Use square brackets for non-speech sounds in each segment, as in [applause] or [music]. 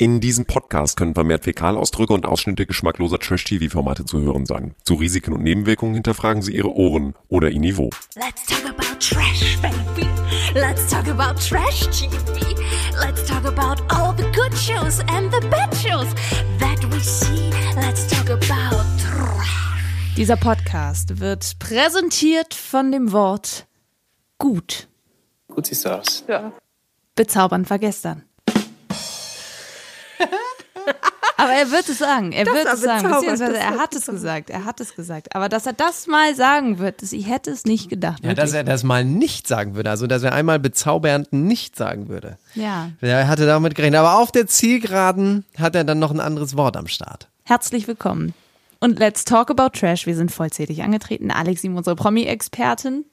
In diesem Podcast können vermehrt Fäkalausdrücke und Ausschnitte geschmackloser Trash-TV-Formate zu hören sein. Zu Risiken und Nebenwirkungen hinterfragen Sie Ihre Ohren oder Ihr Niveau. Let's talk about trash, baby. Let's talk about trash TV. Let's talk about all the good shows and the bad shows that we see. Let's talk about trash. Dieser Podcast wird präsentiert von dem Wort gut. Gut siehst du aus. Bezaubernd war gestern. [laughs] Aber er wird es sagen. Er Das wird es sagen. Beziehungsweise er hat es gesagt. Er hat es gesagt. Aber dass er das mal sagen wird, ich hätte es nicht gedacht. Ja, dass er das mal nicht sagen würde, also dass er einmal bezaubernd nicht sagen würde. ja. Er hatte damit gerechnet, aber auf der Zielgeraden hat er dann noch ein anderes Wort am Start. Herzlich willkommen. Und let's talk about trash. Wir sind vollzählig angetreten. Alex, unsere Promi-Expertin.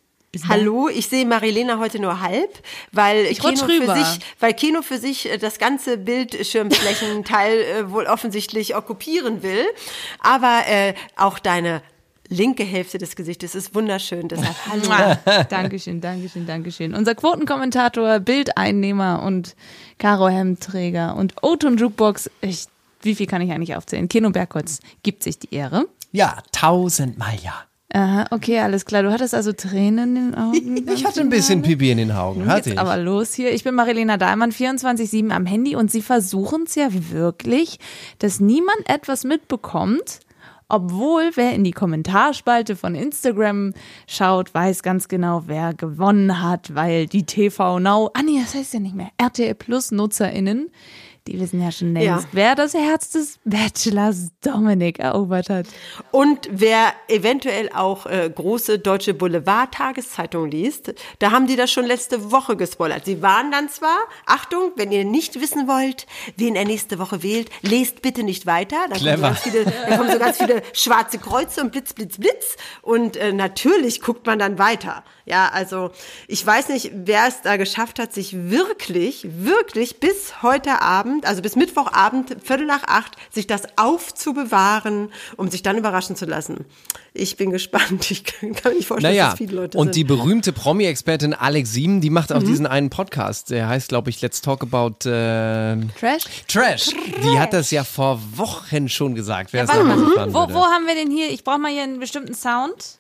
Da. Hallo, ich sehe Marilena heute nur halb, weil Ich Kino für sich, weil Kino für sich äh, das ganze Bildschirmflächenteil [laughs] äh, wohl offensichtlich okkupieren will. Aber äh, auch deine linke Hälfte des Gesichtes ist wunderschön. Deshalb [laughs] hallo. [laughs] Dankeschön, Dankeschön, Dankeschön. Unser Quotenkommentator, Bildeinnehmer und Karo Hemdträger und Oton Jukebox. Ich, wie viel kann ich eigentlich aufzählen? Kino Bergholz gibt sich die Ehre. Ja, tausendmal ja. Aha, okay, alles klar. Du hattest also Tränen in den Augen. Ich hatte ein bisschen Pipi in den Augen, Nun hatte ich. aber los hier. Ich bin Marilena Dahlmann, 24-7 am Handy und sie versuchen es ja wirklich, dass niemand etwas mitbekommt. Obwohl, wer in die Kommentarspalte von Instagram schaut, weiß ganz genau, wer gewonnen hat, weil die TV Now, ah nee, das heißt ja nicht mehr, RTL Plus NutzerInnen, die wissen ja schon längst, Ja. wer das Herz des Bachelors Dominik erobert hat. Und wer eventuell auch äh, große deutsche Boulevard-Tageszeitungen liest, da haben die das schon letzte Woche gespoilert. Sie waren dann zwar, Achtung, wenn ihr nicht wissen wollt, wen er nächste Woche wählt, lest bitte nicht weiter. Da kommen, so viele, da kommen so ganz viele [laughs] schwarze Kreuze und Blitz, Blitz, Blitz. Und äh, natürlich guckt man dann weiter. Ja, also ich weiß nicht, wer es da geschafft hat, sich wirklich, wirklich bis heute Abend, also bis Mittwochabend, Viertel nach acht, sich das aufzubewahren, um sich dann überraschen zu lassen. Ich bin gespannt. [laughs] Ich kann kann mir nicht vorstellen, dass Naja, das viele Leute und sind. die berühmte Promi-Expertin Alex Sieben, die macht auch Mhm. diesen einen Podcast, der heißt, glaube ich, Let's Talk About äh, Trash? Trash. Die hat das ja vor Wochen schon gesagt, wer es Warte mal, fahren wo, wo haben wir den hier? Ich brauche mal hier einen bestimmten Sound.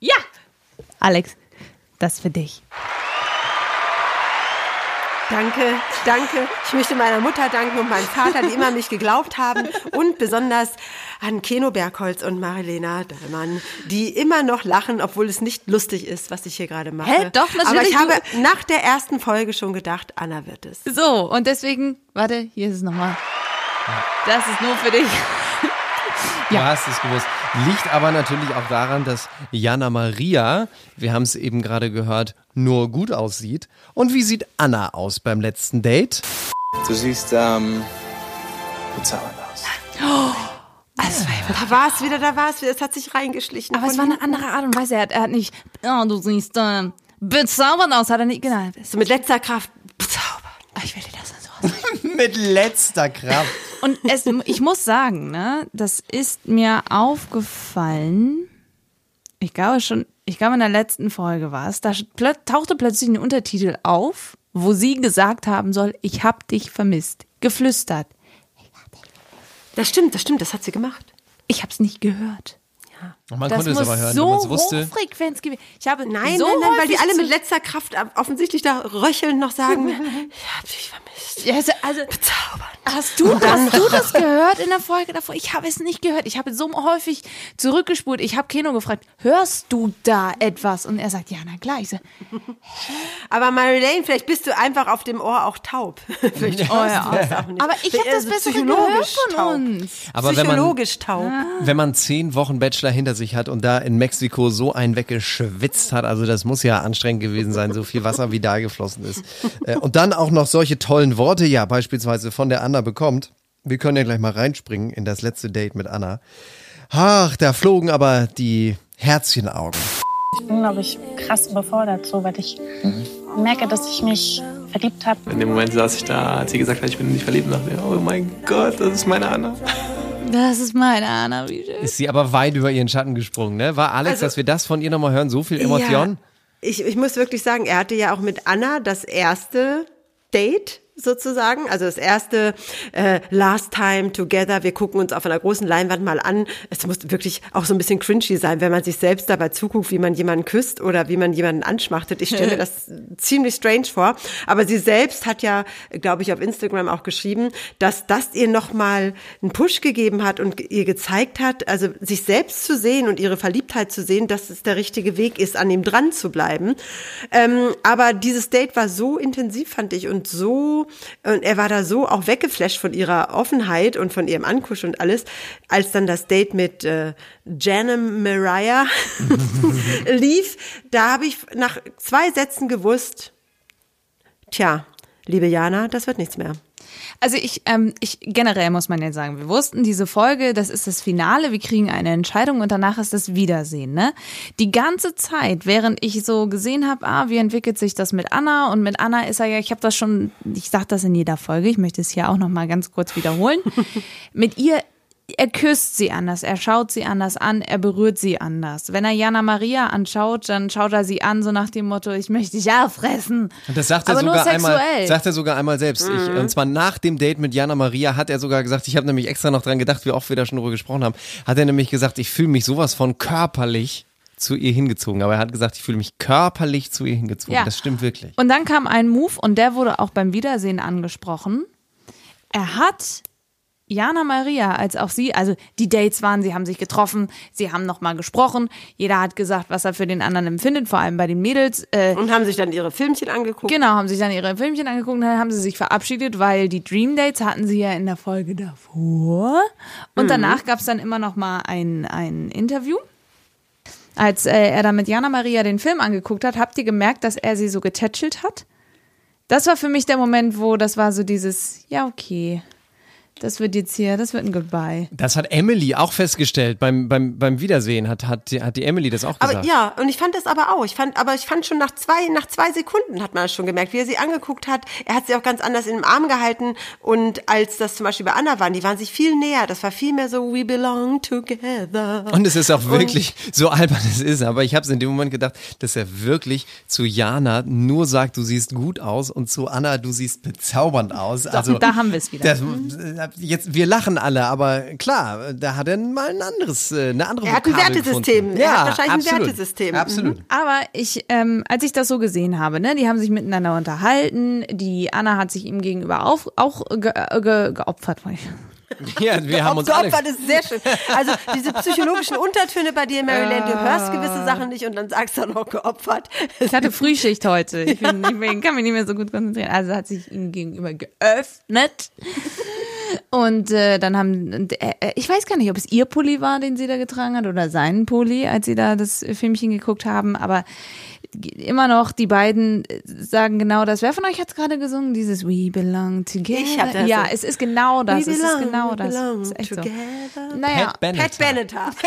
Ja! Alex, das für dich. Danke, danke. Ich möchte meiner Mutter danken und meinem Vater, die immer an mich geglaubt haben und besonders an Keno Bergholz und Marilena Dallmann, die immer noch lachen, obwohl es nicht lustig ist, was ich hier gerade mache. Hä? Doch, Aber natürlich, ich habe nach der ersten Folge schon gedacht, Anna wird es. So, und deswegen, warte, hier ist es nochmal. Das ist nur für dich. Du hast es gewusst. Liegt aber natürlich auch daran, dass Jana Maria, wir haben es eben gerade gehört, nur gut aussieht. Und wie sieht Anna aus beim letzten Date? Du siehst ähm, bezaubernd aus. Da war es wieder, da war es wieder. Es hat sich reingeschlichen. Aber es war eine andere Art und Weise. Er hat, er hat nicht, oh, du siehst äh, bezaubernd aus, hat er nicht, genau. so mit letzter Kraft bezaubern. Ich will dir das so [laughs] Mit letzter Kraft. Und es, ich muss sagen, ne, das ist mir aufgefallen. Ich glaube schon, ich glaube in der letzten Folge war es, da tauchte plötzlich ein Untertitel auf, wo sie gesagt haben soll, ich hab dich vermisst. Geflüstert. Das stimmt, das stimmt, das hat sie gemacht. Ich hab's nicht gehört. Man Das konnte es muss aber hören, so wenn man es wusste. hochfrequenz gewesen. Ich habe Nein, so nein, nein, weil die alle mit letzter Kraft offensichtlich da röchelnd noch sagen, [laughs] ich hab dich vermisst. Ja, also, also Bezaubern. Hast du, hast du das [laughs] gehört in der Folge davor? Ich habe es nicht gehört. Ich habe so häufig zurückgespult. Ich habe Keno gefragt, hörst du da etwas? Und er sagt, ja, na klar. Ich so, Aber Marilyn, vielleicht bist du einfach auf dem Ohr auch taub. [laughs] vielleicht oh ja. du das auch nicht. Aber ich habe das Also bessere psychologisch gehört von taub. uns. Aber wenn man, Psychologisch taub. wenn man zehn Wochen Bachelor hinter sich hat und da in Mexiko so einen weggeschwitzt hat, also das muss ja anstrengend gewesen sein, so viel Wasser wie da geflossen ist. Äh, Und dann auch noch solche tollen Worte, ja, beispielsweise von der Anna bekommt. Wir können ja gleich mal reinspringen in das letzte Date mit Anna. Ach, da flogen aber die Herzchenaugen. Ich bin, glaube ich, krass überfordert, so, weil ich merke, dass ich mich verliebt habe. In dem Moment saß ich da, als sie gesagt hat, ich bin in dich verliebt, und dachte mir, oh mein Gott, das ist meine Anna. Das ist meine Anna. Wie schön. Ist sie aber weit über ihren Schatten gesprungen, ne? War Alex, Also- dass wir das von ihr nochmal hören, so viel Emotion? Ja, ich, ich muss wirklich sagen, er hatte ja auch mit Anna das erste Date sozusagen. Also das erste äh, Last Time Together, wir gucken uns auf einer großen Leinwand mal an. Es muss wirklich auch so ein bisschen cringy sein, wenn man sich selbst dabei zuguckt, wie man jemanden küsst oder wie man jemanden anschmachtet. Ich stelle mir das [laughs] ziemlich strange vor. Aber sie selbst hat ja, glaube ich, auf Instagram auch geschrieben, dass das ihr nochmal einen Push gegeben hat und ihr gezeigt hat, also sich selbst zu sehen und ihre Verliebtheit zu sehen, dass es der richtige Weg ist, an ihm dran zu bleiben. Ähm, aber dieses Date war so intensiv, fand ich, und so und er war da so auch weggeflasht von ihrer Offenheit und von ihrem Ankusch und alles, als dann das Date mit äh, Janem Mariah [laughs] lief, da habe ich nach zwei Sätzen gewusst, tja, liebe Jana, das wird nichts mehr. Also ich, ähm, ich generell muss man jetzt sagen, wir wussten, diese Folge, das ist das Finale, wir kriegen eine Entscheidung und danach ist das Wiedersehen. Ne? Die ganze Zeit, während ich so gesehen habe, ah, wie entwickelt sich das mit Anna und mit Anna ist er ja, ich habe das schon, ich sage das in jeder Folge, ich möchte es hier auch noch mal ganz kurz wiederholen. [laughs] mit ihr er küsst sie anders, er schaut sie anders an, er berührt sie anders. Wenn er Jana Maria anschaut, dann schaut er sie an, so nach dem Motto, ich möchte dich auffressen. Und das sagt er, Aber nur sogar einmal, sagt er sogar einmal selbst. Ich, und zwar nach dem Date mit Jana Maria hat er sogar gesagt, ich habe nämlich extra noch dran gedacht, wie oft wir da schon drüber gesprochen haben, hat er nämlich gesagt, ich fühle mich sowas von körperlich zu ihr hingezogen. Aber er hat gesagt, ich fühle mich körperlich zu ihr hingezogen. Ja. Das stimmt wirklich. Und dann kam ein Move und der wurde auch beim Wiedersehen angesprochen. Er hat Jana Maria als auch sie, also die Dates waren, sie haben sich getroffen, sie haben nochmal gesprochen, jeder hat gesagt, was er für den anderen empfindet, vor allem bei den Mädels. Äh, Und haben sich dann ihre Filmchen angeguckt. Genau, haben sich dann ihre Filmchen angeguckt und dann haben sie sich verabschiedet, weil die Dream Dates hatten sie ja in der Folge davor. Und danach gab es dann immer noch mal ein, ein Interview. Als äh, er dann mit Jana Maria den Film angeguckt hat, habt ihr gemerkt, dass er sie so getätschelt hat? Das war für mich der Moment, wo das war so dieses, ja, okay, das wird jetzt hier, das wird ein Goodbye. Das hat Emily auch festgestellt beim, beim, beim Wiedersehen, hat, hat, die- hat die Emily das auch gesagt. Aber ja, und ich fand das aber auch. Ich fand, aber ich fand schon nach zwei, nach zwei Sekunden hat man das schon gemerkt, wie er sie angeguckt hat. Er hat sie auch ganz anders in den Arm gehalten. Und als das zum Beispiel bei Anna waren, die waren sich viel näher. Das war viel mehr so, we belong together. Und es ist auch wirklich, so albern es ist, aber ich habe es in dem Moment gedacht, dass er wirklich zu Jana nur sagt, du siehst gut aus und zu Anna, du siehst bezaubernd aus. also da haben wir es wieder. Das, äh, jetzt, wir lachen alle, aber klar, da hat er mal ein anderes, äh, eine andere Er hat ein Wertesystem. gefunden. Er hat wahrscheinlich ein absolut. Wertesystem. Absolut. Aber ich, ähm, als ich das so gesehen habe, ne, die haben sich miteinander unterhalten. Die Anna hat sich ihm gegenüber auch, auch ge, äh, ge, geopfert. Ja, wir [laughs] haben uns alle. Geopfert ist sehr schön. Also diese psychologischen Untertöne bei dir, Maryland, du hörst gewisse Sachen nicht und dann sagst du noch geopfert. Ich hatte Frühschicht heute. Ich [laughs] bin, ich bin, kann mich nicht mehr so gut konzentrieren. Also hat sich ihm gegenüber geöffnet. Und äh, dann haben, äh, äh, ich weiß gar nicht, ob es ihr Pulli war, den sie da getragen hat, oder seinen Pulli, als sie da das Filmchen geguckt haben. Aber immer noch, die beiden äh, sagen genau das. Wer von euch hat es gerade gesungen? Dieses We belong together. Ich hab das ja, so. es ist genau das. We Es ist belong, genau we das. belong Es ist echt so. together. Naja, Pat Bennett. Pat Benatar. [laughs]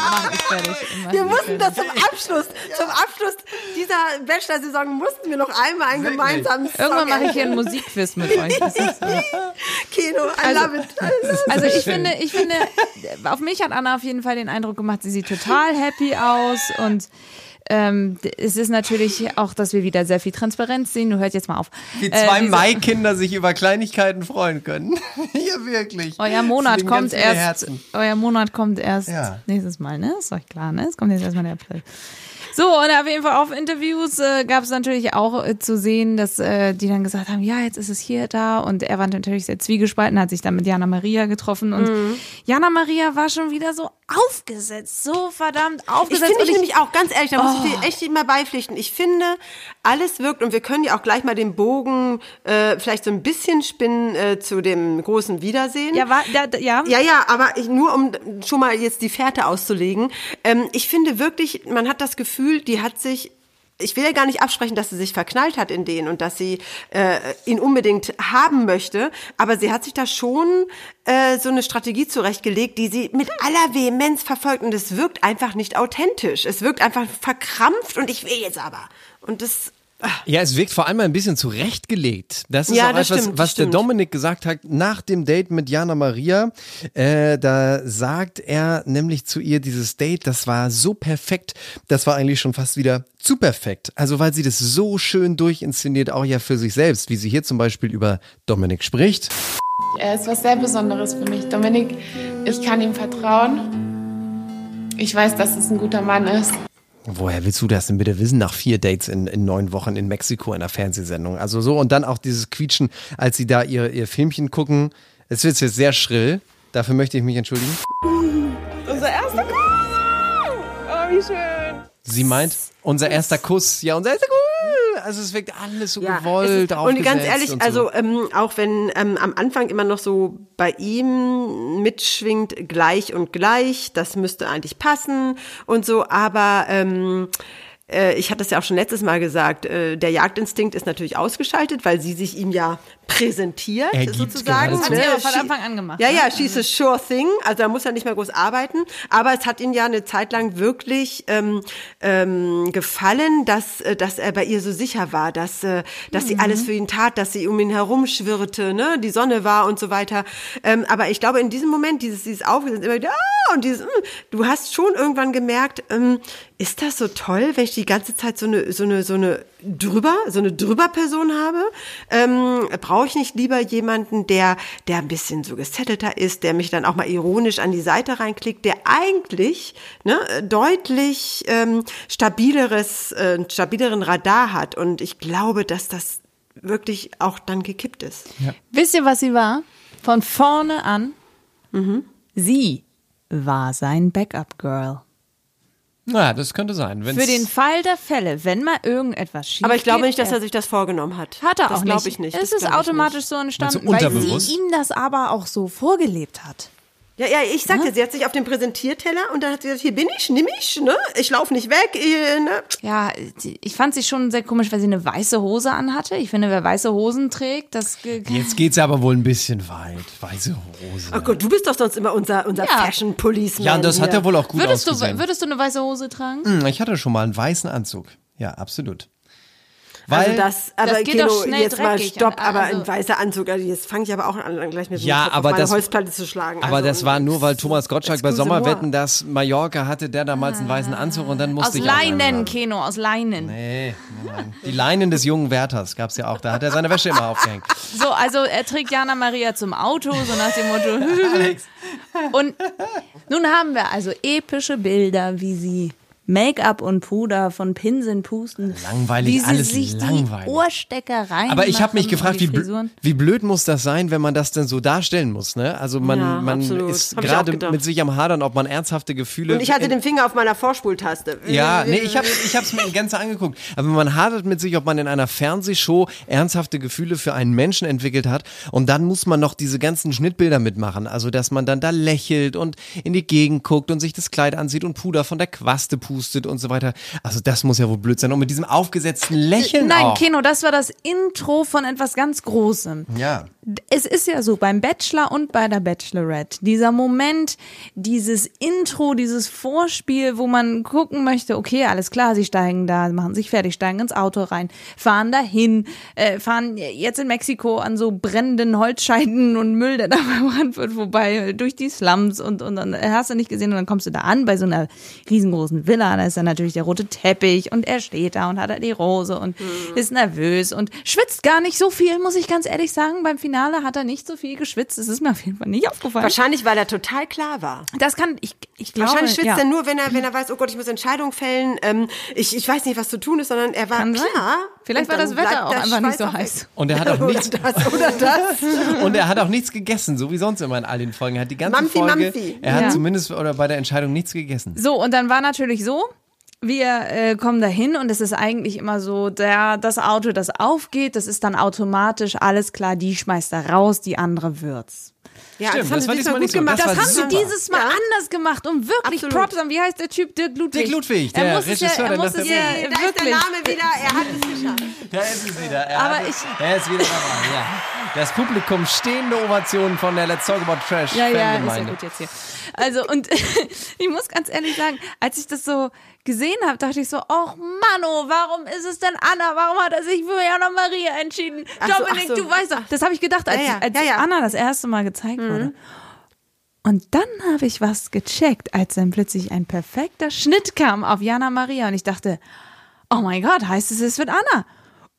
mach ich fertig. Mach Wir mussten das zum Abschluss, zum Abschluss dieser Bachelor-Saison mussten wir noch einmal einen gemeinsamen Song Irgendwann mache ich hier ein Musikquiz mit euch. Das ist so. Kino, I Also- love it. [laughs] Also ich finde, ich finde, auf mich hat Anna auf jeden Fall den Eindruck gemacht, sie sieht total happy aus und ähm, es ist natürlich auch, dass wir wieder sehr viel Transparenz sehen. Du hört jetzt mal auf. Wie Äh, zwei diese- Maikinder sich über Kleinigkeiten freuen können. [laughs] ja, wirklich. Euer Monat kommt erst. Herzen. Euer Monat kommt erst Ja. nächstes Mal, ne? Ist euch klar, ne? Es kommt jetzt erstmal der April. So, und auf jeden Fall auf Interviews äh, gab es natürlich auch äh, zu sehen, dass äh, die dann gesagt haben, ja, jetzt ist es hier, da. Und er war natürlich sehr zwiegespalten, hat sich dann mit Jana Maria getroffen. Und Mhm. Jana Maria war schon wieder so aufgesetzt, so verdammt Ich aufgesetzt. finde Und ich nämlich auch, ganz ehrlich, da muss Oh. ich dir echt immer beipflichten. Ich finde, alles wirkt, und wir können ja auch gleich mal den Bogen äh, vielleicht so ein bisschen spinnen äh, zu dem großen Wiedersehen. ja, war, da, ja. Ja, ja, aber ich, nur um schon mal jetzt die Fährte auszulegen. Ähm, ich finde wirklich, man hat das Gefühl, die hat sich ich will ja gar nicht absprechen, dass sie sich verknallt hat in den und dass sie äh, ihn unbedingt haben möchte, aber sie hat sich da schon äh, so eine Strategie zurechtgelegt, die sie mit aller Vehemenz verfolgt und es wirkt einfach nicht authentisch. Es wirkt einfach verkrampft und ich will jetzt aber. Und das Ja, es wirkt vor allem ein bisschen zurechtgelegt. Das ist Ja, auch das etwas, stimmt, was der stimmt. Dominik gesagt hat nach dem Date mit Jana Maria. Äh, da sagt er nämlich zu ihr, dieses Date, das war so perfekt, das war eigentlich schon fast wieder zu perfekt. Also weil sie das so schön durchinszeniert, auch ja für sich selbst, wie sie hier zum Beispiel über Dominik spricht. Er ist was sehr Besonderes für mich. Dominik, ich kann ihm vertrauen. Ich weiß, dass es ein guter Mann ist. Woher willst du das denn bitte wissen nach vier Dates in, in neun Wochen in Mexiko in einer Fernsehsendung? Also so und dann auch dieses Quietschen, als sie da ihr, ihr Filmchen gucken. Es wird jetzt sehr schrill. Dafür möchte ich mich entschuldigen. Unser erster Kuss! Oh, wie schön. Sie meint, unser erster Kuss. Ja, unser erster Kuss. Also es wirkt alles so Ja, gewollt, ist, und ganz ehrlich, und so. also ähm, auch wenn ähm, am Anfang immer noch so bei ihm mitschwingt gleich und gleich, das müsste eigentlich passen und so, aber ähm, äh, ich hatte es ja auch schon letztes Mal gesagt, äh, der Jagdinstinkt ist natürlich ausgeschaltet, weil sie sich ihm ja präsentiert, Er gibt sozusagen. geradezu- Hat sie aber von Anfang an gemacht, Ja, ne? ja, she's a sure thing. Also da muss er nicht mehr groß arbeiten. Aber es hat ihn ja eine Zeit lang wirklich ähm, ähm, gefallen, dass, äh, dass er bei ihr so sicher war, dass, äh, dass sie alles für ihn tat, dass sie um ihn herum schwirrte, ne, die Sonne war und so weiter. Ähm, aber ich glaube, in diesem Moment, dieses, dieses Aufgesetzt, immer wieder, ah, und dieses, mm, du hast schon irgendwann gemerkt, ähm, ist das so toll, wenn ich die ganze Zeit so eine, so eine, so eine drüber, so eine drüber Person habe? Ähm, Brauche ich nicht lieber jemanden, der, der ein bisschen so gesettelter ist, der mich dann auch mal ironisch an die Seite reinklickt, der eigentlich ne, deutlich ähm, stabileres, äh, stabileren Radar hat. Und ich glaube, dass das wirklich auch dann gekippt ist. Wisst ihr, was sie war? Von vorne an. Mhm. Sie war sein Backup-Girl. Na, das könnte sein. Wenn's Für den Fall der Fälle, wenn mal irgendetwas schief Aber ich glaube geht, nicht, dass er sich das vorgenommen hat. Hat er das auch glaube nicht. ich nicht. Es Das ist glaube automatisch so entstanden, Meinst du weil unterbewusst? sie ihm das aber auch so vorgelebt hat. Ja, ja, ich sagte, sie hat sich auf den Präsentierteller und dann hat sie gesagt, hier bin ich, nimm ich, ne? Ich laufe nicht weg, äh, ne? Ja, ich fand sie schon sehr komisch, weil sie eine weiße Hose anhatte. Ich finde, wer weiße Hosen trägt, das ge- Jetzt geht's aber wohl ein bisschen weit. Weiße Hose. Oh Gott, du bist doch sonst immer unser, unser Ja. Fashion Policeman. Ja, und das hat ja wohl auch gut würdest du, ausgesehen. würdest du eine weiße Hose tragen? Hm, Ich hatte schon mal einen weißen Anzug. Ja, absolut. Weil, Also das, aber geht Keno, doch schnell jetzt mal stopp, Also- aber ein weißer Anzug, also jetzt fange ich aber auch an, gleich mit so Ja, Kopf aber auf meine das- Holzplatte zu schlagen. aber Also, das war nur, weil Thomas Gottschalk bei Sommerwetten das Mallorca hatte, der damals einen weißen Anzug und dann musste Aus ich Leinen. Keno, aus Leinen. Nee, nein. Die Leinen des jungen Wärters gab's ja auch. Da hat er seine Wäsche immer aufgehängt. So, also er trägt Jana Maria zum Auto, so nach dem Motto. [laughs] Und nun haben wir also epische Bilder, wie sie Make-up und Puder von Pinseln pusten. Langweilig, wie sie alles sich langweilig. die Ohrstecker rein. Aber ich habe mich gefragt, wie, bl Frisuren. wie blöd muss das sein, wenn man das denn so darstellen muss, ne? Also man, Ja, man absolut. ist gerade mit sich am Hadern, ob man ernsthafte Gefühle... Und ich hatte den Finger auf meiner Vorspultaste. Ja, nee, ich habe ich hab's mir in Gänze angeguckt. Aber man hadert mit sich, ob man in einer Fernsehshow ernsthafte Gefühle für einen Menschen entwickelt hat. Und dann muss man noch diese ganzen Schnittbilder mitmachen. Also, dass man dann da lächelt und in die Gegend guckt und sich das Kleid ansieht und Puder von der Quaste pustet und so weiter. Also, das muss ja wohl blöd sein. Und mit diesem aufgesetzten Lächeln Nein, auch. Keno, das war das Intro von etwas ganz Großem. Ja. Es ist ja so, beim Bachelor und bei der Bachelorette, dieser Moment, dieses Intro, dieses Vorspiel, wo man gucken möchte, okay, alles klar, sie steigen da, machen sich fertig, steigen ins Auto rein, fahren dahin, äh, fahren jetzt in Mexiko an so brennenden Holzscheiden und Müll, der da [laughs] verbrannt wird, vorbei, durch die Slums und, und dann hast du nicht gesehen und dann kommst du da an bei so einer riesengroßen Villa, da ist dann natürlich der rote Teppich und er steht da und hat da die Rose und ist nervös und schwitzt gar nicht so viel, muss ich ganz ehrlich sagen. Beim Finale hat er nicht so viel geschwitzt. Das ist mir auf jeden Fall nicht aufgefallen. Wahrscheinlich, weil er total klar war. Das kann, ich, ich glaube, Wahrscheinlich schwitzt ja. er nur, wenn er, wenn er weiß, oh Gott, ich muss Entscheidungen fällen. Ähm, ich, ich weiß nicht, was zu tun ist, sondern er war Kann sein. klar. Vielleicht Und war das Wetter auch einfach nicht so heiß. Und er hat auch [laughs] Oder nichts, das, oder das. [laughs] und er hat auch nichts gegessen, so wie sonst immer in all den Folgen. Er hat die ganze Mampfi, Folge, Mampfi. er hat Ja. zumindest oder bei der Entscheidung nichts gegessen. So, und dann war natürlich so, wir äh, kommen dahin und es ist eigentlich immer so, der, das Auto, das aufgeht, das ist dann automatisch alles klar, die schmeißt er raus, die andere wird's. Ja, Stimmt, das haben das sie war diesmal gut so. gemacht. Das Das haben sie dieses Mal Ja. anders gemacht und wirklich Absolut. Props an, wie heißt der Typ? Dirk Ludwig. Dirk Ludwig, er der muss ja, Regisseur, er der muss nach es ja. Da ist der wirklich. Name wieder, er hat es geschafft. Da ist es wieder. Er Aber hat, ich- er ist wieder dabei, ja. Das Publikum stehende Ovationen von der Let's Talk About Trash Ja, ja, ist ja gut jetzt hier. Also, und [laughs] ich muss ganz ehrlich sagen, als ich das so gesehen habe, dachte ich so, ach Mano, warum ist es denn Anna? Warum hat er sich für Jana Maria entschieden? Ach so, Dominik, ach so. du weißt doch, das habe ich gedacht, als, Ja, ja, als ja, ja. Anna das erste Mal gezeigt wurde. Und dann habe ich was gecheckt, als dann plötzlich ein perfekter Schnitt kam auf Jana Maria und ich dachte, oh mein Gott, heißt es, es wird Anna.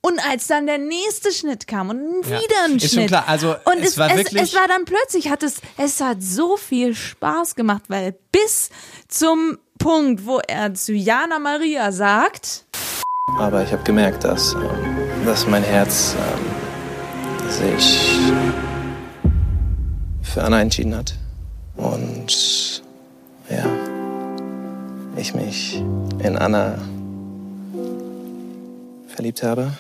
Und als dann der nächste Schnitt kam und Ja, wieder ein ist Schnitt. schon klar, also und es es, war es, wirklich- es war dann plötzlich, hat es, es hat so viel Spaß gemacht, weil bis zum Punkt, wo er zu Jana Maria sagt, Aber ich habe gemerkt, dass, ähm, dass mein Herz ähm, sich für Anna entschieden hat. Und ja, ich mich in Anna verliebt habe.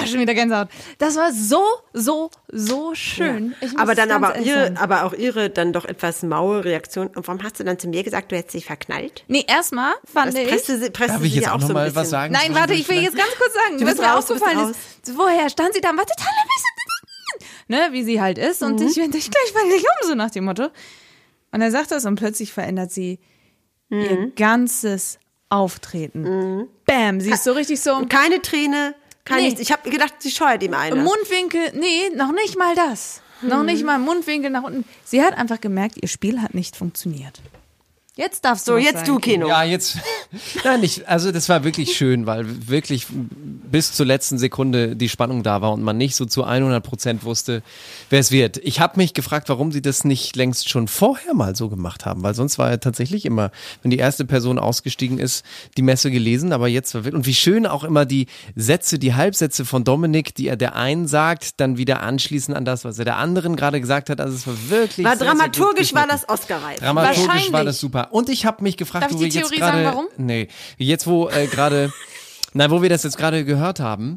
Ja, schon wieder Gänsehaut. Das war so, so, so schön. Ich muss Aber dann aber ihre, aber auch ihre dann doch etwas maue Reaktion. Und warum hast du dann zu mir gesagt, du hättest dich verknallt? Nee, erstmal fand Das ich. presste, sie- presste Darf ich jetzt ja auch auch noch so ein mal bisschen. was sagen? Nein, warte, ich will jetzt ganz kurz sagen, Du was mir aufgefallen ist. Woher stand sie da und war total ne, wie sie halt ist. Und Mhm. ich wende dich gleich mal nicht um, so nach dem Motto. Und er sagt das und plötzlich verändert sie Mhm. ihr ganzes Auftreten. Bam, sie ist so richtig so. Und keine Träne, kein Nee. nichts. Ich habe gedacht, sie scheuert ihm eine. Mundwinkel, nee, noch nicht mal das. Noch Mhm. nicht mal Mundwinkel nach unten. Sie hat einfach gemerkt, ihr Spiel hat nicht funktioniert. Jetzt darfst du so, jetzt sagen, du, Keno. Ja, jetzt. [laughs] Nein, ich, also das war wirklich schön, weil wirklich bis zur letzten Sekunde die Spannung da war und man nicht so zu 100 Prozent wusste, wer es wird. Ich habe mich gefragt, warum sie das nicht längst schon vorher mal so gemacht haben, weil sonst war ja tatsächlich immer, wenn die erste Person ausgestiegen ist, die Messe gelesen, aber jetzt war wirklich, und wie schön auch immer die Sätze, die Halbsätze von Dominik, die er der einen sagt, dann wieder anschließen an das, was er der anderen gerade gesagt hat. Also es war wirklich War sehr, sehr gut dramaturgisch war geschnitten. das Oscar-reif. Dramaturgisch war das super. Und ich habe mich gefragt, Darf ich wo die wir jetzt Theorie gerade, sagen, warum? nee, jetzt wo äh, gerade, [laughs] nein, wo wir das jetzt gerade gehört haben?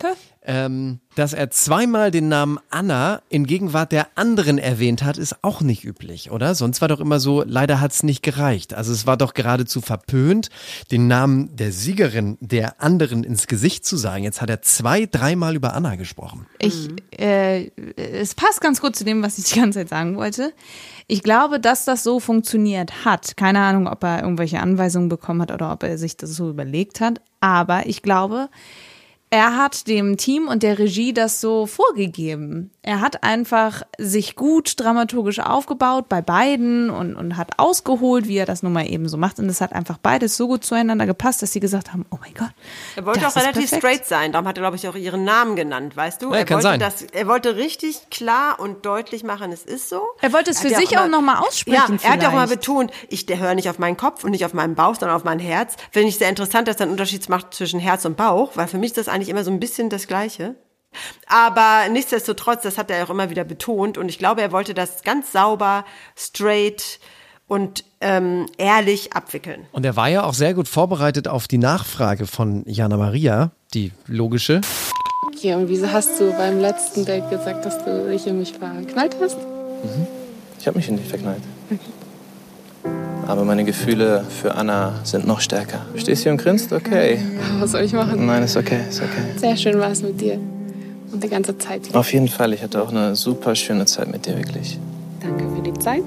Ähm, dass er zweimal den Namen Anna in Gegenwart der anderen erwähnt hat, ist auch nicht üblich, oder? Sonst war doch immer so, leider hat's nicht gereicht. Also es war doch geradezu verpönt, den Namen der Siegerin der anderen ins Gesicht zu sagen. Jetzt hat er zwei, dreimal über Anna gesprochen. Ich, äh, es passt ganz gut zu dem, was ich die ganze Zeit sagen wollte. Ich glaube, dass das so funktioniert hat. Keine Ahnung, ob er irgendwelche Anweisungen bekommen hat oder ob er sich das so überlegt hat. Aber ich glaube, er hat dem Team und der Regie das so vorgegeben. Er hat einfach sich gut dramaturgisch aufgebaut bei beiden und, und hat ausgeholt, wie er das nun mal eben so macht. Und es hat einfach beides so gut zueinander gepasst, dass sie gesagt haben, oh mein Gott. Er wollte das auch ist relativ perfekt. straight sein. Darum hat er, glaube ich, auch ihren Namen genannt, weißt du? Ja, er, kann wollte sein. Das, er wollte richtig klar und deutlich machen, es ist so. Er wollte es Hat für sich auch immer- noch mal aussprechen Ja, er hat ja auch mal vielleicht. betont, ich höre nicht auf meinen Kopf und nicht auf meinen Bauch, sondern auf mein Herz. Finde ich sehr interessant, dass er einen Unterschied macht zwischen Herz und Bauch, weil für mich ist das eigentlich immer so ein bisschen das Gleiche. Aber nichtsdestotrotz, das hat er auch immer wieder betont und ich glaube, er wollte das ganz sauber, straight und ähm, ehrlich abwickeln. Und er war ja auch sehr gut vorbereitet auf die Nachfrage von Jana Maria, die logische. Okay, und wieso hast du beim letzten Date gesagt, dass du dich in mich verknallt hast? Ich habe mich in dich verknallt. Aber meine Gefühle für Anna sind noch stärker. Du stehst hier und grinst? Okay. Was soll ich machen? Nein, ist okay, ist okay. Sehr schön war es mit dir. Und die ganze Zeit. Auf jeden Fall, ich hatte auch eine super schöne Zeit mit dir, wirklich. Danke für die Zeit.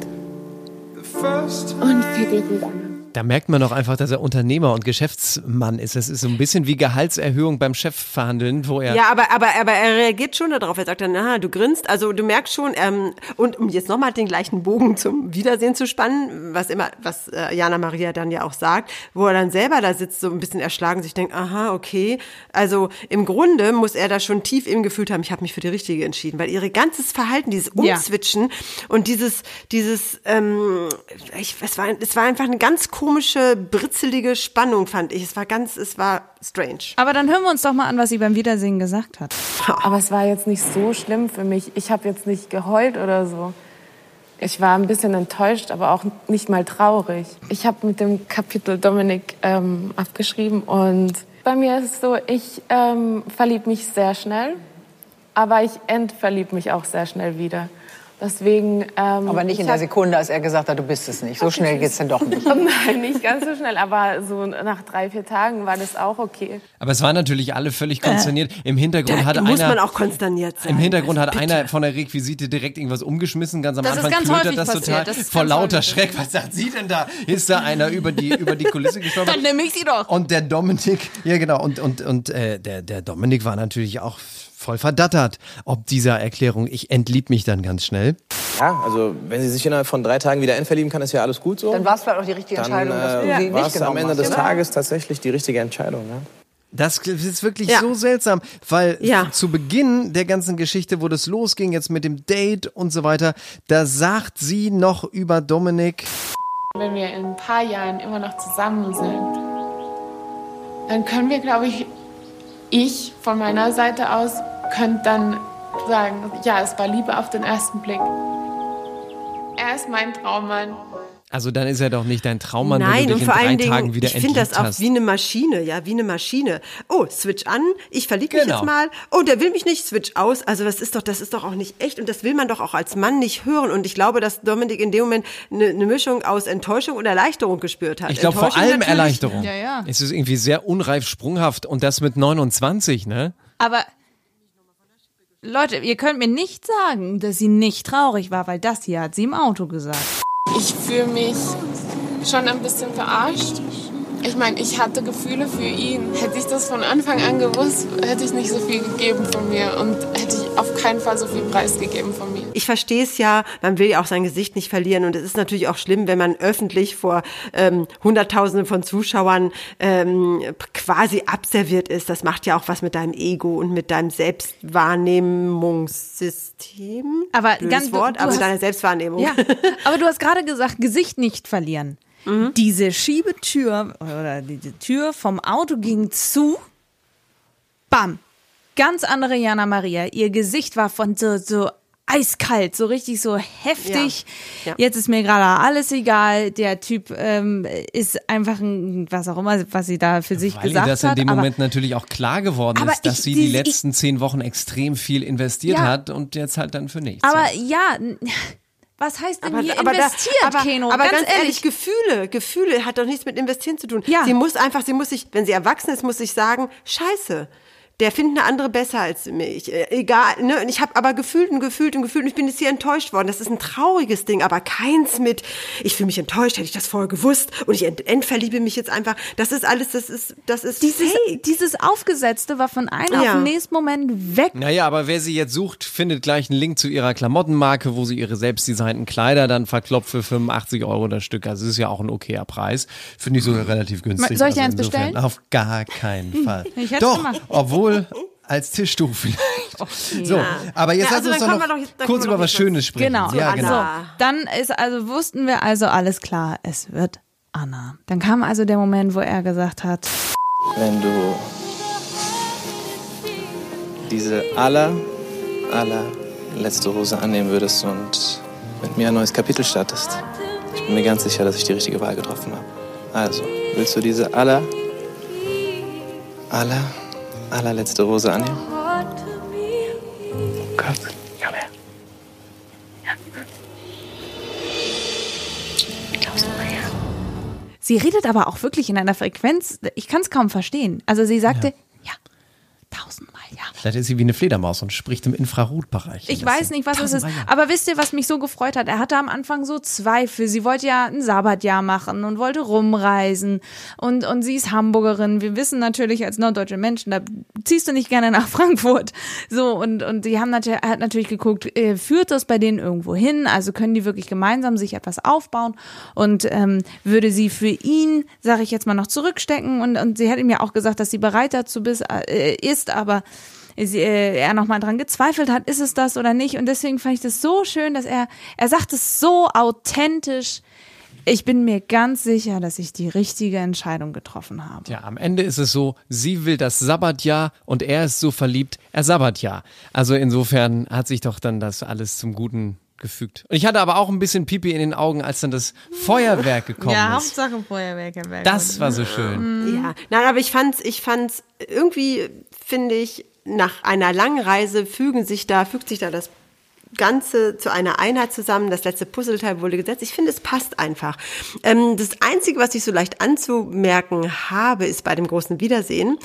Und viel Glück mit Anna. Da merkt man auch einfach, dass er Unternehmer und Geschäftsmann ist. Das ist so ein bisschen wie Gehaltserhöhung beim Chef verhandeln, wo er Ja, aber, aber, aber er reagiert schon darauf. Er sagt dann, aha, du grinst. Also du merkst schon, ähm, und um jetzt nochmal den gleichen Bogen zum Wiedersehen zu spannen, was immer, was äh, Jana Maria dann ja auch sagt, wo er dann selber da sitzt, so ein bisschen erschlagen, sich denkt, aha, okay. Also im Grunde muss er da schon tief im gefühlt haben, ich habe mich für die richtige entschieden, weil ihre ganzes Verhalten, dieses Ja. Umzwitschen und dieses, dieses, ähm, ich, es war, es war einfach eine ganz komische, britzelige Spannung, fand ich. Es war ganz, es war strange. Aber dann hören wir uns doch mal an, was sie beim Wiedersehen gesagt hat. Aber es war jetzt nicht so schlimm für mich. Ich habe jetzt nicht geheult oder so. Ich war ein bisschen enttäuscht, aber auch nicht mal traurig. Ich habe mit dem Kapitel Dominik ähm, abgeschrieben und bei mir ist es so, ich ähm, verlieb mich sehr schnell, aber ich entverlieb mich auch sehr schnell wieder. Deswegen. Ähm, Aber nicht in der Sekunde, als er gesagt hat, du bist es nicht. So schnell geht's denn doch nicht. [laughs] Nein, nicht ganz so schnell, aber so nach drei, vier Tagen war das auch okay. Aber es waren natürlich alle völlig konsterniert. Im Hintergrund hatte Da muss einer. man auch konsterniert sein. Im Hintergrund hat Also einer von der Requisite direkt irgendwas umgeschmissen. Ganz am Das ist Anfang ganz klötert häufig das passiert. total. Das ist vor ganz lauter häufig Schreck. Was sagt sie denn da? Ist da einer über die, über die Kulisse gestolpert? Dann nehme ich sie doch. Und der Dominik, ja genau, und, und, und äh, der, der Dominik war natürlich auch voll verdattert, ob dieser Erklärung, ich entlieb mich dann ganz schnell. Ja, also wenn sie sich innerhalb von drei Tagen wieder entverlieben kann, ist ja alles gut so. Dann war es vielleicht auch die richtige Dann Entscheidung, dass du sie äh, nicht war es am genommen Ende hast. des Ja. Tages tatsächlich die richtige Entscheidung. Ja. Das ist wirklich Ja. so seltsam, weil Ja. zu Beginn der ganzen Geschichte, wo das losging, jetzt mit dem Date und so weiter, da sagt sie noch über Dominik, Wenn wir in ein paar Jahren immer noch zusammen sind, dann können wir, glaube ich, ich von meiner Seite aus, könnte dann sagen, ja, es war Liebe auf den ersten Blick. Er ist mein Traummann. also dann ist er doch nicht dein Traummann, wenn Nein, du und dich vor in drei allen Tagen Dingen, wieder ich finde das auch hast. wie eine Maschine, ja, wie eine Maschine. Oh, switch an, ich verliebe mich Genau. jetzt mal. Oh, der will mich nicht, switch aus. Also das ist doch, das ist doch auch nicht echt und das will man doch auch als Mann nicht hören. Und ich glaube, dass Dominik in dem Moment eine, eine Mischung aus Enttäuschung und Erleichterung gespürt hat. Ich glaube vor Enttäuschung allem natürlich- Erleichterung. Ja, ja. Es ist irgendwie sehr unreif sprunghaft und das mit 29, ne? Aber Leute, ihr könnt mir nicht sagen, dass sie nicht traurig war, weil das hier hat sie im Auto gesagt. Ich fühle mich schon ein bisschen verarscht. Ich meine, ich hatte Gefühle für ihn. Hätte ich das von Anfang an gewusst, hätte ich nicht so viel gegeben von mir und hätte ich auf keinen Fall so viel preisgegeben von mir. Ich verstehe es ja, man will ja auch sein Gesicht nicht verlieren und es ist natürlich auch schlimm, wenn man öffentlich vor ähm, Hunderttausenden von Zuschauern ähm, quasi abserviert ist. Das macht ja auch was mit deinem Ego und mit deinem Selbstwahrnehmungssystem. Aber Blödes ganz- du- Wort, du aber hast- deine Selbstwahrnehmung. Ja, aber du hast gerade gesagt, Gesicht nicht verlieren. Diese Schiebetür oder diese Tür vom Auto ging zu. Bam. Ganz andere Jana Maria. Ihr Gesicht war von so, so eiskalt, so richtig so heftig. Ja. Ja. Jetzt ist mir gerade alles egal. Der Typ ähm, ist einfach ein, was auch immer, was sie da für sich Weil gesagt das in hat. dem aber Moment natürlich auch klar geworden ist, dass ich- sie die sie- letzten zehn Wochen extrem viel investiert Ja. hat und jetzt halt dann für nichts. aber ja, was heißt denn hier da- investiert, aber, Keno? aber ganz, ganz, ehrlich, Gefühle, Gefühle hat doch nichts mit investieren zu tun. Ja. Sie muss einfach, sie muss sich, wenn sie erwachsen ist, muss sich sagen, scheiße. Der findet eine andere besser als mich. Äh, Egal, ne? Und ich habe aber gefühlt und gefühlt und gefühlt und ich bin jetzt hier enttäuscht worden. Das ist ein trauriges Ding, aber keins mit, ich fühle mich enttäuscht, hätte ich das vorher gewusst und ich ent entverliebe mich jetzt einfach. Das ist alles, das ist, das ist Dieses, fake. dieses Aufgesetzte war von einem auf Ja. den nächsten Moment weg. Naja, aber wer sie jetzt sucht, findet gleich einen Link zu ihrer Klamottenmarke, wo sie ihre selbstdesignten Kleider dann verkloppt für 85 Euro das Stück. Also es ist ja auch ein okayer Preis. Finde ich sogar relativ günstig. Soll ich dir also eins insofern bestellen? Auf gar keinen [laughs] Fall. Doch, gemacht. Obwohl [laughs] als Tischtuch [laughs] vielleicht. [laughs] So, aber jetzt Ja, lass also uns dann doch noch jetzt- kurz über was Schönes sprechen. Genau. Ja, Anna. genau. So, dann ist also wussten wir also alles klar, es wird Anna. Dann kam also der Moment, wo er gesagt hat, Wenn du diese aller, aller letzte Rose annehmen würdest und mit mir ein neues Kapitel startest, ich bin mir ganz sicher, dass ich die richtige Wahl getroffen habe. Also, willst du diese aller, aller, allerletzte Rose annehmen? Gott, komm her. sie redet aber auch wirklich in einer Frequenz, ich kann es kaum verstehen. Also sie sagte, ja, tausendmal ja. Vielleicht ist sie wie eine Fledermaus und spricht im Infrarotbereich. Ich weiß nicht, was es ist. Aber wisst ihr, was mich so gefreut hat? Er hatte am Anfang so Zweifel. Sie wollte ja ein Sabbatjahr machen und wollte rumreisen. Und, und sie ist Hamburgerin. Wir wissen natürlich als norddeutsche Menschen, da ziehst du nicht gerne nach [laughs] Frankfurt. So, und, und die haben natürlich, hat natürlich geguckt, äh, führt das bei denen irgendwo hin? Also können die wirklich gemeinsam sich etwas aufbauen? Und ähm, würde sie für ihn, sage ich jetzt mal, noch zurückstecken? Und, und sie hat ihm ja auch gesagt, dass sie bereit dazu bis, äh, ist, aber sie, äh, er noch mal dran gezweifelt hat, ist es das oder nicht. Und deswegen fand ich das so schön, dass er, er sagt es so authentisch. Ich bin mir ganz sicher, dass ich die richtige Entscheidung getroffen habe. Ja, am Ende ist es so, sie will das Sabbatjahr und er ist so verliebt, er Sabbatjahr. Also insofern hat sich doch dann das alles zum Guten gefügt. Und ich hatte aber auch ein bisschen Pipi in den Augen, als dann das Feuerwerk gekommen ist. Hauptsache Feuerwerk. Das war so schön. Ja, nein, aber ich fand's, ich fand's irgendwie, finde ich, nach einer langen Reise fügen sich da, fügt sich da das Ganze zu einer Einheit zusammen. Das letzte Puzzleteil wurde gesetzt. Ich finde, es passt einfach. Ähm, das Einzige, was ich so leicht anzumerken habe, ist bei dem großen Wiedersehen.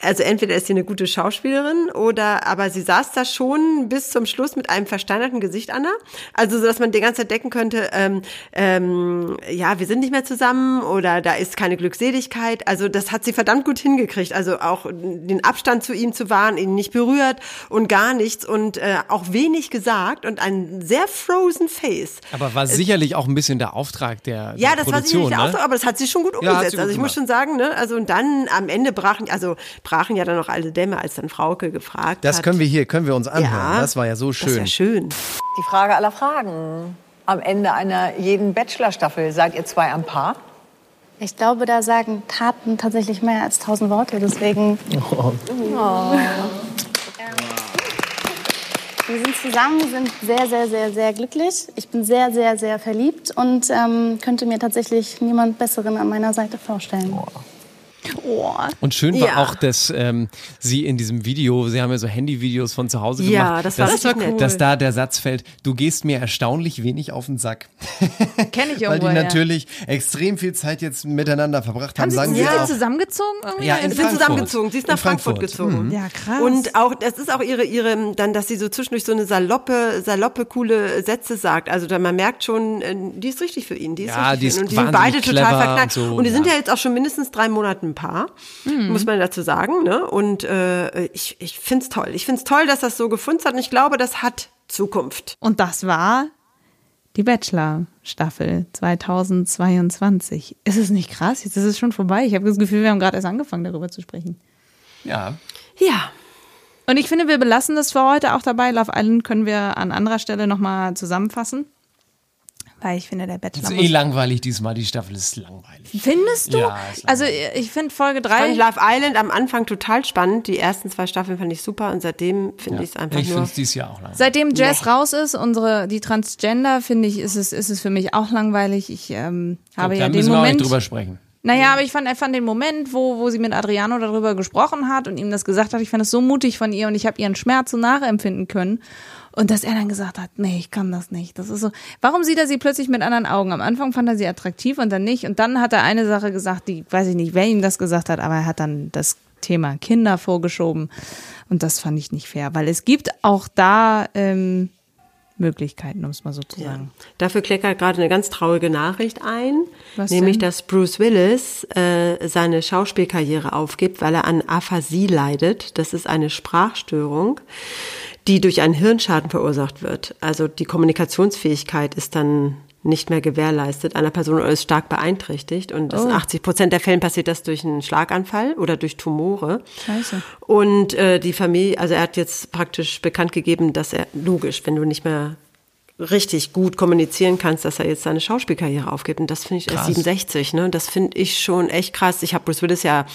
Also entweder ist sie eine gute Schauspielerin oder, aber sie saß da schon bis zum Schluss mit einem versteinerten Gesicht, Anna. Also, so dass man die ganze Zeit denken könnte, ähm, ähm, ja, wir sind nicht mehr zusammen oder da ist keine Glückseligkeit. Also, das hat sie verdammt gut hingekriegt. Also auch den Abstand zu ihm zu wahren, ihn nicht berührt und gar nichts und äh, auch wenig gesagt und ein sehr frozen Face. Aber war sicherlich auch ein bisschen der Auftrag der, Ja, der das war Produktion, sicherlich der ne? Auftrag, aber das hat sie schon gut Ja, umgesetzt. gut also ich muss schon sagen, ne, also und dann am Ende brachen, also brachen ja dann noch alle Dämme, als dann Frauke gefragt Das hat. können wir hier, können wir uns anhören. Ja, das war ja so Das ist schön. ja schön. Die Frage aller Fragen. Am Ende einer jeden Bachelor-Staffel seid ihr zwei am Paar? Ich glaube, da sagen Taten tatsächlich mehr als tausend Worte. Deswegen. Oh. Wir sind zusammen, sind sehr, sehr, sehr, sehr glücklich. Ich bin sehr, sehr, sehr verliebt und ähm, könnte mir tatsächlich niemand Besseren an meiner Seite vorstellen. Oh. Und schön war Ja. auch, dass ähm, sie in diesem Video, sie haben ja so Handyvideos von zu Hause Ja, gemacht, das war dass, richtig nett. dass da der Satz fällt, du gehst mir erstaunlich wenig auf den Sack. [laughs] Kenne ich Weil die irgendwo. ja. natürlich extrem viel Zeit jetzt miteinander verbracht haben, Haben sie, sagen sind sie auch. zusammengezogen irgendwie? Ja, in sind Frankfurt. zusammengezogen. Sie ist nach Frankfurt, Frankfurt. gezogen. Ja, krass. Und auch, das ist auch ihre, ihre, dann, dass sie so zwischendurch so eine saloppe, saloppe, coole Sätze sagt. Also da, man merkt schon, äh, die ist richtig für ihn. Die ist Ja, richtig die für ist ihn. Und die sind beide total clever verknallt. und Und, so, die sind ja. ja jetzt auch schon mindestens drei Monate ein Paar, muss man dazu sagen. Ne? Und äh, ich, ich find's toll. Ich find's toll, dass das so gefunden hat. Und ich glaube, das hat Zukunft. Und das war die Bachelor-Staffel 2022. Ist es nicht krass? Jetzt ist es schon vorbei. Ich habe das Gefühl, wir haben gerade erst angefangen, darüber zu sprechen. Ja. Ja. Und ich finde, wir belassen das für heute auch dabei. Love Island können wir an anderer Stelle nochmal zusammenfassen. Weil ich finde, der Das Bachelor ist eh langweilig diesmal, die Staffel ist langweilig. Findest du? Ja, also ich finde Folge Ich fand 3. Love Island am Anfang total spannend. Die ersten zwei Staffeln fand ich super und seitdem finde ich es einfach Ich finde nur. es dieses Jahr auch langweilig. Seitdem Jess raus ist, unsere die Transgender, finde ich, ist es, ist es für mich auch langweilig. Ich ähm, habe da ja den müssen wir auch nicht Moment. drüber sprechen. Naja, aber ich fand, ich fand den Moment, wo, wo sie mit Adriano darüber gesprochen hat und ihm das gesagt hat, ich fand es so mutig von ihr und ich habe ihren Schmerz so nachempfinden können. Und dass er dann gesagt hat, nee, ich kann das nicht. Das ist so. Warum sieht er sie plötzlich mit anderen Augen? Am Anfang fand er sie attraktiv und dann nicht. Und dann hat er eine Sache gesagt, die weiß ich nicht, wer ihm das gesagt hat, aber er hat dann das Thema Kinder vorgeschoben. Und das fand ich nicht fair, weil es gibt auch da ähm, Möglichkeiten, um es mal so zu sagen. Dafür kleckert gerade eine ganz traurige Nachricht ein, Was nämlich denn? dass Bruce Willis äh, seine Schauspielkarriere aufgibt, weil er an Aphasie leidet. Das ist eine Sprachstörung, die durch einen Hirnschaden verursacht wird. Also die Kommunikationsfähigkeit ist dann nicht mehr gewährleistet einer Person ist stark beeinträchtigt. Und Oh. in 80 Prozent der Fällen passiert das durch einen Schlaganfall oder durch Tumore. Scheiße. Und äh, die Familie, also er hat jetzt praktisch bekannt gegeben, dass er, logisch, wenn du nicht mehr richtig gut kommunizieren kannst, dass er jetzt seine Schauspielkarriere aufgibt. Und das finde ich, er Krass. 67, ne? Das finde ich schon echt krass. Ich habe Bruce Willis ja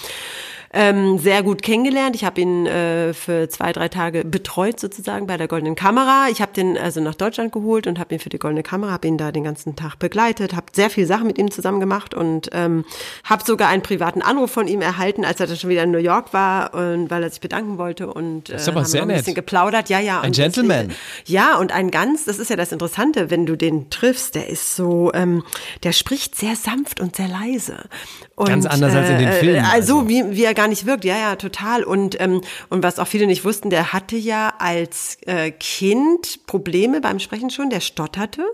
ähm, sehr gut kennengelernt. Ich habe ihn äh, für zwei, drei Tage betreut sozusagen bei der Goldenen Kamera. Ich habe den also nach Deutschland geholt und habe ihn für die Goldene Kamera, habe ihn da den ganzen Tag begleitet, habe sehr viel Sachen mit ihm zusammen gemacht und ähm, habe sogar einen privaten Anruf von ihm erhalten, als er dann schon wieder in New York war und weil er sich bedanken wollte und äh, Das ist aber haben sehr ein nett. bisschen geplaudert. Ja, ja. Ein Gentleman. Das, ja, und ein ganz, das ist ja das Interessante, wenn du den triffst, der ist so, ähm, der spricht sehr sanft und sehr leise. Und, Ganz anders als in den äh, Filmen, Also, also. wie, wie er gar nicht wirkt, ja, ja, total. Und, ähm, und was auch viele nicht wussten, der hatte ja als äh, Kind Probleme beim Sprechen schon, der stotterte.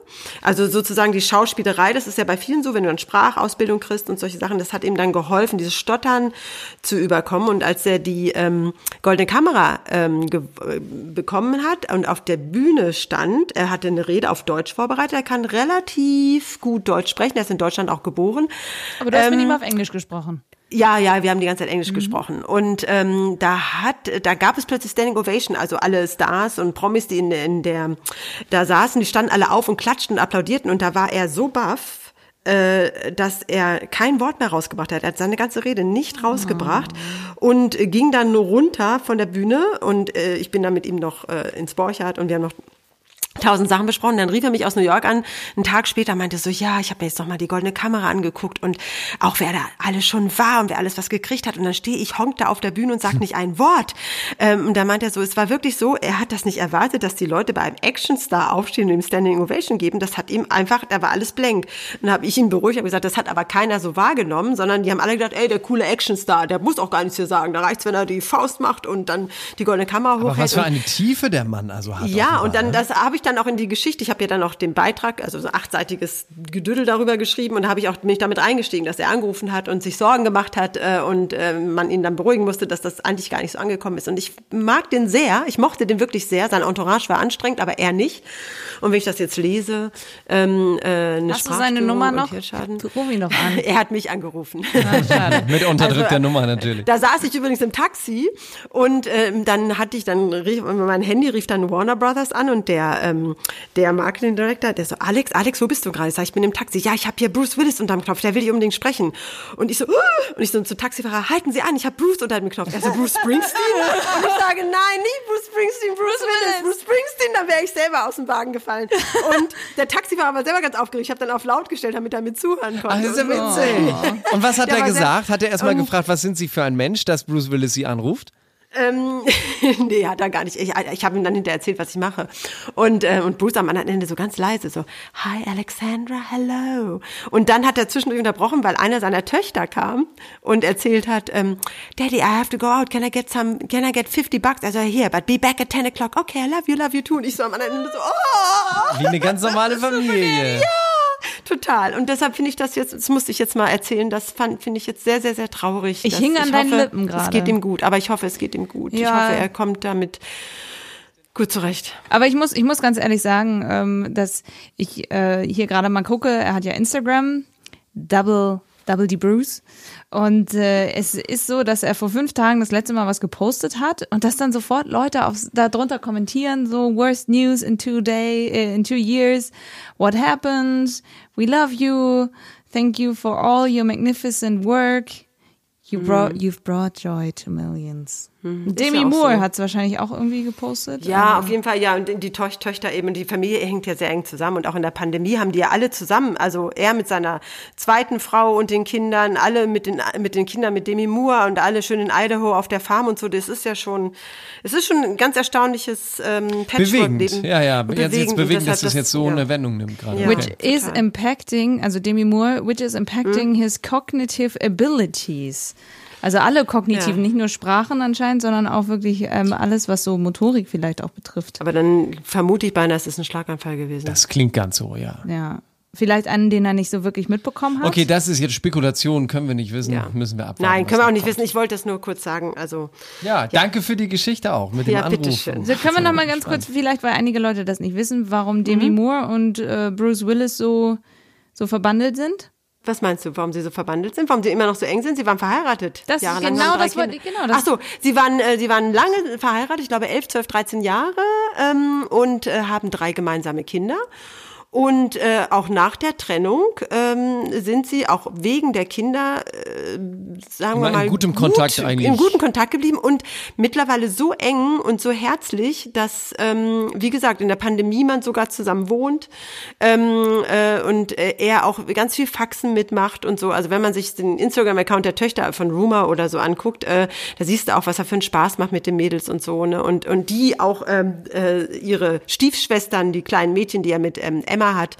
Also sozusagen die Schauspielerei, das ist ja bei vielen so, wenn du eine Sprachausbildung kriegst und solche Sachen, das hat ihm dann geholfen, dieses Stottern zu überkommen. Und als er die ähm, Goldene Kamera ähm, ge- äh, bekommen hat und auf der Bühne stand, er hatte eine Rede auf Deutsch vorbereitet, er kann relativ gut Deutsch sprechen, er ist in Deutschland auch geboren. Aber du hast mit Ähm, ihm auf Englisch gesprochen. Ja, ja, wir haben die ganze Zeit Englisch gesprochen. Und ähm, da hat, da gab es plötzlich Standing Ovation, also alle Stars und Promis, die in, in der, da saßen, die standen alle auf und klatschten und applaudierten. Und da war er so baff, äh, dass er kein Wort mehr rausgebracht hat. Er hat seine ganze Rede nicht rausgebracht und äh, ging dann nur runter von der Bühne. Und äh, ich bin dann mit ihm noch äh, ins Borchardt und wir haben noch tausend Sachen besprochen. Dann rief er mich aus New York an, einen Tag später meinte so, ja, ich habe mir jetzt noch mal die goldene Kamera angeguckt und auch wer da alles schon war und wer alles was gekriegt hat. Und dann stehe ich, honk da auf der Bühne und sag [laughs] nicht ein Wort. Ähm, und da meinte er so, es war wirklich so, er hat das nicht erwartet, dass die Leute bei einem Actionstar aufstehen und ihm Standing Ovation geben. Das hat ihm einfach, da war alles blank. Dann habe ich ihn beruhigt, habe gesagt, das hat aber keiner so wahrgenommen, sondern die haben alle gedacht, ey, der coole Actionstar, der muss auch gar nichts hier sagen. Da reicht's, wenn er die Faust macht und dann die goldene Kamera hochhält. Aber was für und- eine Tiefe der Mann also hat. ja, offenbar, und dann ne? das habe ich dann auch in die Geschichte. Ich habe ja dann auch den Beitrag, also so ein achtseitiges Gedüdel darüber geschrieben und da habe ich auch bin ich damit eingestiegen, dass er angerufen hat und sich Sorgen gemacht hat äh, und äh, man ihn dann beruhigen musste, dass das eigentlich gar nicht so angekommen ist. Und ich mag den sehr. Ich mochte den wirklich sehr. Sein Entourage war anstrengend, aber er nicht. Und wenn ich das jetzt lese, ähm, äh, eine Hast du seine Nummer noch? Hirnschaden. Ruf ihn doch an. [laughs] Er hat mich angerufen. [laughs] Mit unterdrückter Also, Nummer natürlich. Da saß ich übrigens im Taxi und ähm, dann hatte ich dann mein Handy rief dann Warner Brothers an und der ähm, der Marketing Director, der so Alex, Alex, wo bist du gerade? Ich sag, ich bin im Taxi. Ja, ich habe hier Bruce Willis unterm Knopf, der will dich unbedingt sprechen. Und ich so uh, und ich so zum Taxifahrer, halten Sie an, ich habe Bruce unter dem Knopf. Er so Bruce Springsteen und ich sage, nein, nicht Bruce Springsteen, Bruce Willis, Bruce Springsteen, da wäre ich selber aus dem Wagen gefallen. Und der Taxifahrer war selber ganz aufgeregt. Ich habe dann auf laut gestellt, damit er mit zuhören konnte. Ach, das ist ja Und so. witzig. Und was hat Der er gesagt? Hat er erstmal Und- gefragt, was sind Sie für ein Mensch, dass Bruce Willis Sie anruft? Ähm, [laughs] nee, hat er gar nicht. Ich, ich habe ihm dann hinterher erzählt, was ich mache. Und, äh, und Bruce am anderen Ende so ganz leise so, Hi Alexandra, hello. Und dann hat er zwischendurch unterbrochen, weil einer seiner Töchter kam und erzählt hat, ähm, Daddy, I have to go out. Can I get some, can I get 50 bucks? Also here, but be back at 10 o'clock. Okay, I love you, love you too. Und ich so am anderen Ende so, oh! Wie eine ganz normale [laughs] Familie. [laughs] Total. Und deshalb finde ich das jetzt, das musste ich jetzt mal erzählen, das fand- finde ich jetzt sehr, sehr, sehr traurig. Ich hing an deinen hoffe, Lippen Es gerade. geht ihm gut, aber ich hoffe, es geht ihm gut. Ich Ja. hoffe, er kommt damit gut zurecht. Aber ich muss, ich muss ganz ehrlich sagen, ähm, dass ich äh, hier gerade mal gucke, er hat ja Instagram, Double, Double D Bruce. Und äh, es ist so, dass er vor fünf Tagen das letzte Mal was gepostet hat und dass dann sofort Leute aufs, darunter kommentieren, so worst news in two day, äh, in two years, what happened, we love you, thank you for all your magnificent work. You brought, you've brought joy to millions. Demi ja Moore so. hat es wahrscheinlich auch irgendwie gepostet. Ja, Also- auf jeden Fall, ja. Und die Töch- Töchter eben, die Familie hängt ja sehr eng zusammen. Und auch in der Pandemie haben die ja alle zusammen, also er mit seiner zweiten Frau und den Kindern, alle mit den, mit den Kindern, mit Demi Moore und alle schön in Idaho auf der Farm und so. Das ist ja schon, es ist schon ein ganz erstaunliches ähm, Bewegend. Ja, ja. Und Jetzt, jetzt bewegend, dass deshalb das jetzt so ja. eine Wendung nimmt gerade. Ja. which Okay. is impacting, also Demi Moore, which is impacting his cognitive abilities. Also alle kognitiven, Ja. nicht nur Sprachen anscheinend, sondern auch wirklich ähm, alles, was so Motorik vielleicht auch betrifft. Aber dann vermute ich beinahe, es ist ein Schlaganfall gewesen. Das klingt ganz so, ja. Ja. Vielleicht einen, den er nicht so wirklich mitbekommen hat. Okay, das ist jetzt Spekulation, können wir nicht wissen, Ja. müssen wir abwarten. Nein, können wir auch nicht kommt. wissen. Ich wollte das nur kurz sagen. Also, Ja, danke für die Geschichte auch mit dem Ja, Anruf. bitteschön. Also können wir noch mal ganz kurz, vielleicht, weil einige Leute das nicht wissen, warum Demi Mhm. Moore und äh, Bruce Willis so, so verbandelt sind? Was meinst du, warum sie so verbandelt sind? Warum sie immer noch so eng sind? Sie waren verheiratet. Das- jahrelang, genau haben drei das wollte genau, das- Ach so, sie waren, äh, sie waren lange verheiratet, ich glaube 11, 12, 13 Jahre ähm, und äh, haben drei gemeinsame Kinder. Und äh, auch nach der Trennung ähm, sind sie auch wegen der Kinder, äh, sagen Immer wir in mal, gutem gut, Kontakt eigentlich. in guten Kontakt geblieben und mittlerweile so eng und so herzlich, dass, ähm, wie gesagt, in der Pandemie man sogar zusammen wohnt ähm, äh, und äh, er auch ganz viel Faxen mitmacht und so. Also wenn man sich den Instagram-Account der Töchter von Rumor oder so anguckt, äh, da siehst du auch, was er für einen Spaß macht mit den Mädels und so. Ne? Und, und die auch ähm, äh, ihre Stiefschwestern, die kleinen Mädchen, die er mit ähm, Emma hat,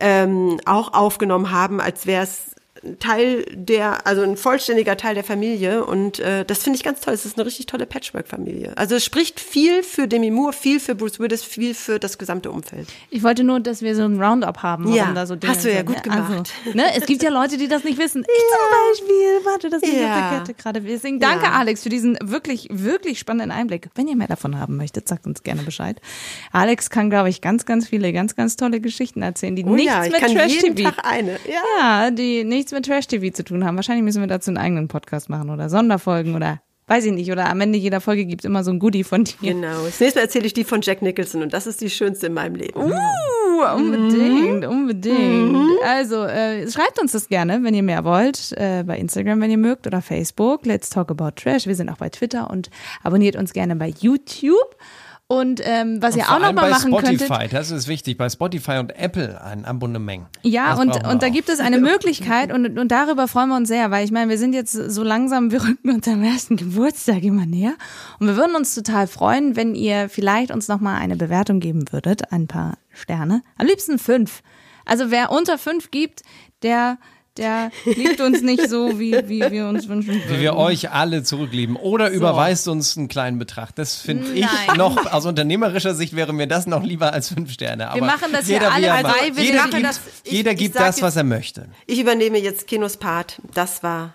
ähm, auch aufgenommen haben, als wäre es Teil der, also ein vollständiger Teil der Familie und äh, das finde ich ganz toll. Es ist eine richtig tolle Patchwork-Familie. Also es spricht viel für Demi Moore, viel für Bruce Willis, viel für das gesamte Umfeld. Ich wollte nur, dass wir so ein Roundup haben, Ja, da so Dinge hast du ja sind, gut ne? gemacht. Also, ne? Es gibt ja Leute, die das nicht wissen. Ich zum Beispiel, warte, das ist Ja. auf der Kette gerade. Deswegen danke, Ja. Alex, für diesen wirklich, wirklich spannenden Einblick. Wenn ihr mehr davon haben möchtet, sagt uns gerne Bescheid. Alex kann, glaube ich, ganz, ganz viele, ganz, ganz tolle Geschichten erzählen, die Oh nichts ja, ich mit Trash-TV. Ja. ja, die nichts mit Trash-TV zu tun haben. Wahrscheinlich müssen wir dazu einen eigenen Podcast machen oder Sonderfolgen oder weiß ich nicht. Oder am Ende jeder Folge gibt es immer so ein Goodie von dir. Genau. Das nächste Mal erzähle ich die von Jack Nicholson und das ist die schönste in meinem Leben. Uh, unbedingt, unbedingt. Also, äh, schreibt uns das gerne, wenn ihr mehr wollt, äh, bei Instagram, wenn ihr mögt, oder Facebook. Let's Talk About Trash. Wir sind auch bei Twitter und abonniert uns gerne bei YouTube. Und ähm, was Und ihr auch noch allem mal bei machen Spotify, könntet. das ist wichtig, bei Spotify und Apple ein Abonnement. Ja, Das und, und da gibt es eine [laughs] Möglichkeit und, und darüber freuen wir uns sehr, weil ich meine, wir sind jetzt so langsam, wir rücken unserem ersten Geburtstag immer näher und wir würden uns total freuen, wenn ihr vielleicht uns nochmal eine Bewertung geben würdet, ein paar Sterne, am liebsten fünf. Also wer unter fünf gibt, der, der liebt uns nicht so, wie, wie wir uns wünschen Wie würden. wir euch alle zurücklieben. Oder überweist uns einen kleinen Betrag. Das finde ich noch, aus unternehmerischer Sicht wäre mir das noch lieber als fünf Sterne. Aber machen das ja jeder, wie alle er freiwillig. Jeder mache gibt, das- ich- jeder gibt das, was jetzt- er möchte. Ich übernehme jetzt Kinos Part. Das war